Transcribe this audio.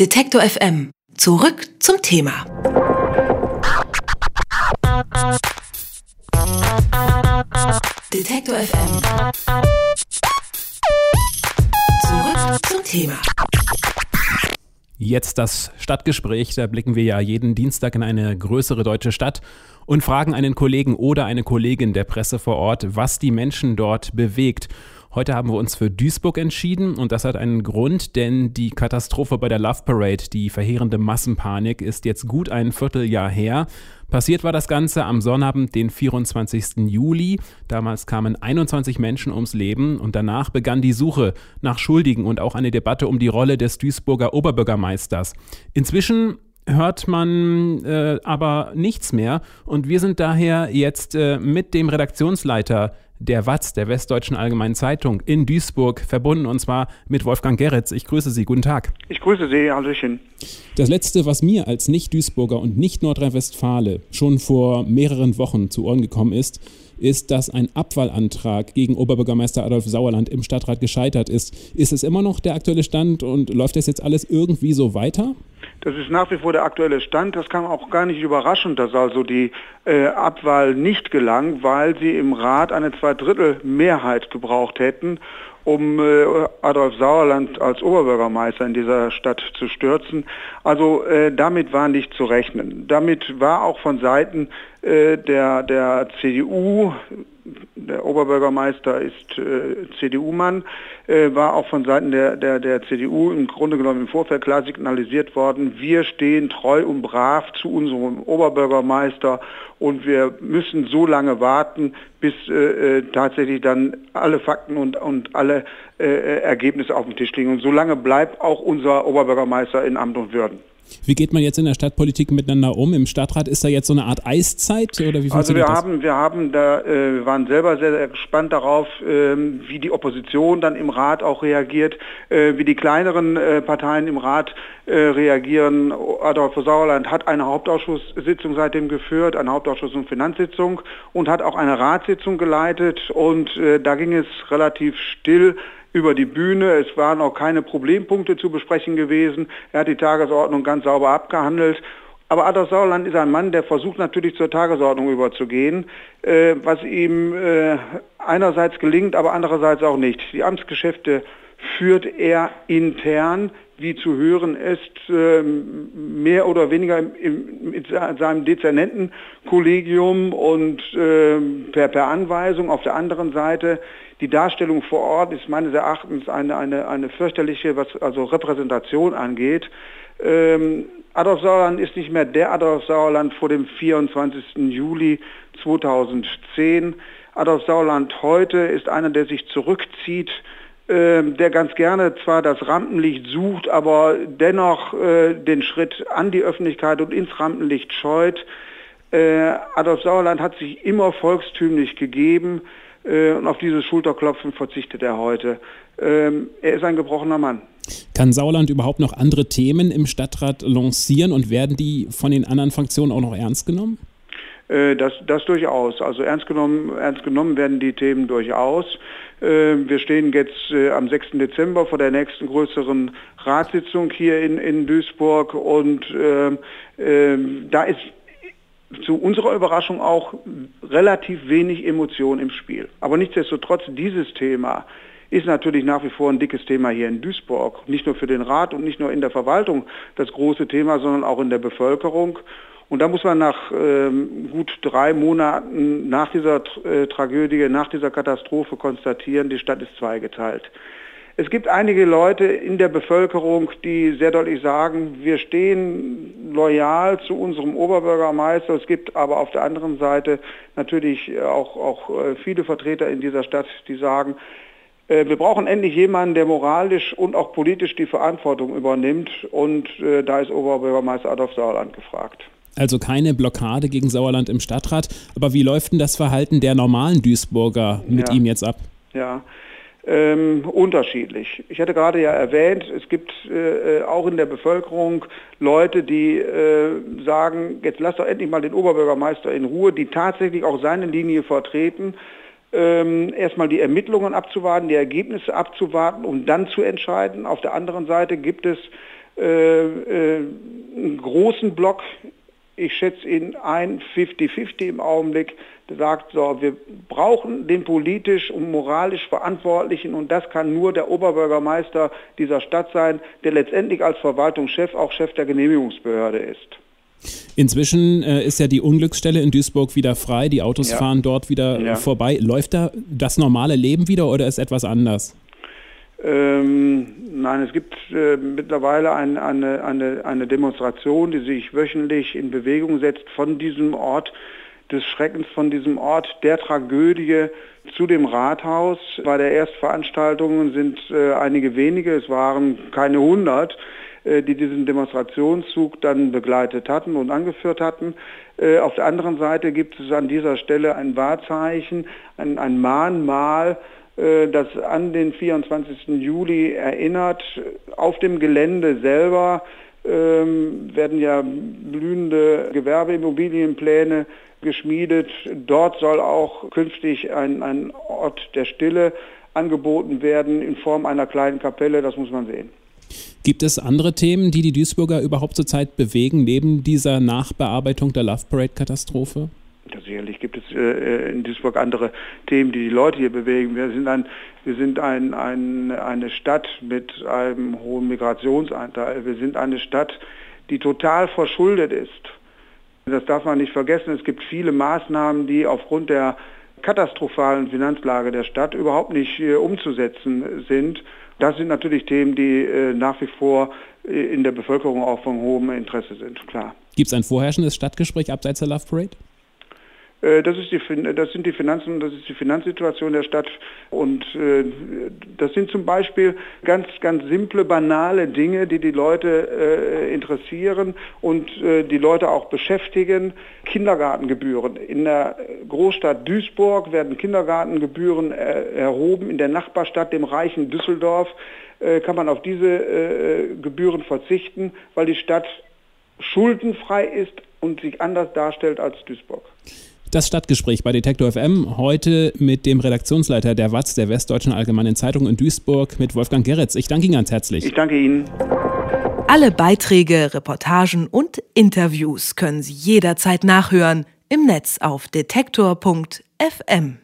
Detektor FM. Zurück zum Thema. Detektor FM. Zurück zum Thema. Jetzt das Stadtgespräch. Da blicken wir ja jeden Dienstag in eine größere deutsche Stadt und fragen einen Kollegen oder eine Kollegin der Presse vor Ort, was die Menschen dort bewegt. Heute haben wir uns für Duisburg entschieden und das hat einen Grund, denn die Katastrophe bei der Love Parade, die verheerende Massenpanik, ist jetzt gut ein Vierteljahr her. Passiert war das Ganze am Sonnabend, den 24. Juli. Damals kamen 21 Menschen ums Leben und danach begann die Suche nach Schuldigen und auch eine Debatte um die Rolle des Duisburger Oberbürgermeisters. Inzwischen hört man äh, aber nichts mehr und wir sind daher jetzt äh, mit dem Redaktionsleiter der WAZ, der Westdeutschen Allgemeinen Zeitung in Duisburg, verbunden und zwar mit Wolfgang Gerritz. Ich grüße Sie. Guten Tag. Ich grüße Sie. Hallöchen. Das Letzte, was mir als Nicht-Duisburger und Nicht-Nordrhein-Westfale schon vor mehreren Wochen zu Ohren gekommen ist, ist, dass ein Abwahlantrag gegen Oberbürgermeister Adolf Sauerland im Stadtrat gescheitert ist. Ist es immer noch der aktuelle Stand und läuft das jetzt alles irgendwie so weiter? Das ist nach wie vor der aktuelle Stand. Das kam auch gar nicht überraschend, dass also die äh, Abwahl nicht gelang, weil sie im Rat eine Zweidrittelmehrheit gebraucht hätten um äh, Adolf Sauerland als Oberbürgermeister in dieser Stadt zu stürzen. Also äh, damit war nicht zu rechnen. Damit war auch von Seiten der, der CDU, der Oberbürgermeister ist äh, CDU-Mann, äh, war auch von Seiten der, der, der CDU im Grunde genommen im Vorfeld klar signalisiert worden, wir stehen treu und brav zu unserem Oberbürgermeister und wir müssen so lange warten, bis äh, äh tatsächlich dann alle Fakten und, und alle äh, Ergebnisse auf dem Tisch liegen. Und so lange bleibt auch unser Oberbürgermeister in Amt und Würden. Wie geht man jetzt in der Stadtpolitik miteinander um? Im Stadtrat ist da jetzt so eine Art Eiszeit oder wie Also wir das? haben, wir haben da, äh, wir waren selber sehr, sehr gespannt darauf, äh, wie die Opposition dann im Rat auch reagiert, äh, wie die kleineren äh, Parteien im Rat äh, reagieren. Adolf Sauerland hat eine Hauptausschusssitzung seitdem geführt, eine Hauptausschuss- und Finanzsitzung und hat auch eine Ratssitzung geleitet und äh, da ging es relativ still über die Bühne. Es waren auch keine Problempunkte zu besprechen gewesen. Er hat die Tagesordnung ganz sauber abgehandelt. Aber Adolf Sauerland ist ein Mann, der versucht natürlich zur Tagesordnung überzugehen, äh, was ihm äh, einerseits gelingt, aber andererseits auch nicht. Die Amtsgeschäfte führt er intern, wie zu hören ist, äh, mehr oder weniger mit seinem Dezernentenkollegium und äh, per, Anweisung. Auf der anderen Seite die Darstellung vor Ort ist meines Erachtens eine, eine, eine fürchterliche, was also Repräsentation angeht. Ähm, Adolf Sauerland ist nicht mehr der Adolf Sauerland vor dem 24. Juli 2010. Adolf Sauerland heute ist einer, der sich zurückzieht, der ganz gerne zwar das Rampenlicht sucht, aber dennoch äh, den Schritt an die Öffentlichkeit und ins Rampenlicht scheut. Äh, Adolf Sauerland hat sich immer volkstümlich gegeben. Äh, und auf dieses Schulterklopfen verzichtet er heute. Ähm, er ist ein gebrochener Mann. Kann Sauerland überhaupt noch andere Themen im Stadtrat lancieren und werden die von den anderen Fraktionen auch noch ernst genommen? Äh, das, das durchaus. Also ernst genommen, ernst genommen werden die Themen durchaus. Äh, wir stehen jetzt am 6. Dezember vor der nächsten größeren Ratssitzung hier in, in Duisburg und äh, äh, da ist zu unserer Überraschung auch relativ wenig Emotion im Spiel. Aber nichtsdestotrotz, dieses Thema ist natürlich nach wie vor ein dickes Thema hier in Duisburg. Nicht nur für den Rat und nicht nur in der Verwaltung das große Thema, sondern auch in der Bevölkerung. Und da muss man nach ähm, gut drei Monaten nach dieser äh, Tragödie, nach dieser Katastrophe konstatieren, die Stadt ist zweigeteilt. Es gibt einige Leute in der Bevölkerung, die sehr deutlich sagen, wir stehen loyal zu unserem Oberbürgermeister. Es gibt aber auf der anderen Seite natürlich auch, auch äh, viele Vertreter in dieser Stadt, die sagen, äh, wir brauchen endlich jemanden, der moralisch und auch politisch die Verantwortung übernimmt. Und äh, da ist Oberbürgermeister Adolf Sauerland gefragt. Also keine Blockade gegen Sauerland im Stadtrat. Aber wie läuft denn das Verhalten der normalen Duisburger mit ja. ihm jetzt ab? Ja, ähm, unterschiedlich. Ich hatte gerade ja erwähnt, es gibt äh, auch in der Bevölkerung Leute, die äh, sagen, jetzt lass doch endlich mal den Oberbürgermeister in Ruhe, die tatsächlich auch seine Linie vertreten. Ähm, erstmal die Ermittlungen abzuwarten, die Ergebnisse abzuwarten, um dann zu entscheiden. Auf der anderen Seite gibt es äh, äh, einen großen Block, ich schätze ihn ein 50-50 im Augenblick, der sagt, so, wir brauchen den politisch und moralisch Verantwortlichen und das kann nur der Oberbürgermeister dieser Stadt sein, der letztendlich als Verwaltungschef auch Chef der Genehmigungsbehörde ist. Inzwischen äh, ist ja die Unglücksstelle in Duisburg wieder frei, die Autos ja. fahren dort wieder ja. vorbei. Läuft da das normale Leben wieder oder ist etwas anders? Ähm, nein, es gibt äh, mittlerweile ein, eine, eine, eine Demonstration, die sich wöchentlich in Bewegung setzt von diesem Ort des Schreckens, von diesem Ort der Tragödie zu dem Rathaus. Bei der Erstveranstaltung sind äh, einige wenige, es waren keine hundert, äh, die diesen Demonstrationszug dann begleitet hatten und angeführt hatten. Äh, auf der anderen Seite gibt es an dieser Stelle ein Wahrzeichen, ein, ein Mahnmal, das an den 24. Juli erinnert. Auf dem Gelände selber ähm, werden ja blühende Gewerbeimmobilienpläne geschmiedet. Dort soll auch künftig ein, ein Ort der Stille angeboten werden in Form einer kleinen Kapelle, das muss man sehen. Gibt es andere Themen, die die Duisburger überhaupt zurzeit bewegen, neben dieser Nachbearbeitung der Love Parade-Katastrophe? sicherlich gibt es äh, in Duisburg andere Themen, die die Leute hier bewegen. Wir sind, ein, wir sind ein, ein, eine Stadt mit einem hohen Migrationsanteil. Wir sind eine Stadt, die total verschuldet ist. Das darf man nicht vergessen. Es gibt viele Maßnahmen, die aufgrund der katastrophalen Finanzlage der Stadt überhaupt nicht äh, umzusetzen sind. Das sind natürlich Themen, die äh, nach wie vor äh, in der Bevölkerung auch von hohem Interesse sind, klar. Gibt es ein vorherrschendes Stadtgespräch abseits der Love Parade? Äh, das, ist die, das sind die Finanzen, das ist die Finanzsituation der Stadt und äh, das sind zum Beispiel ganz, ganz simple, banale Dinge, die die Leute äh, interessieren und die Leute auch beschäftigen. Kindergartengebühren. In der Großstadt Duisburg werden Kindergartengebühren erhoben. In der Nachbarstadt, dem reichen Düsseldorf, kann man auf diese Gebühren verzichten, weil die Stadt schuldenfrei ist und sich anders darstellt als Duisburg. Das Stadtgespräch bei Detektor FM heute mit dem Redaktionsleiter der WAZ, der Westdeutschen Allgemeinen Zeitung in Duisburg, mit Wolfgang Geretz. Ich danke Ihnen ganz herzlich. Ich danke Ihnen. Alle Beiträge, Reportagen und Interviews können Sie jederzeit nachhören im Netz auf detektor.fm.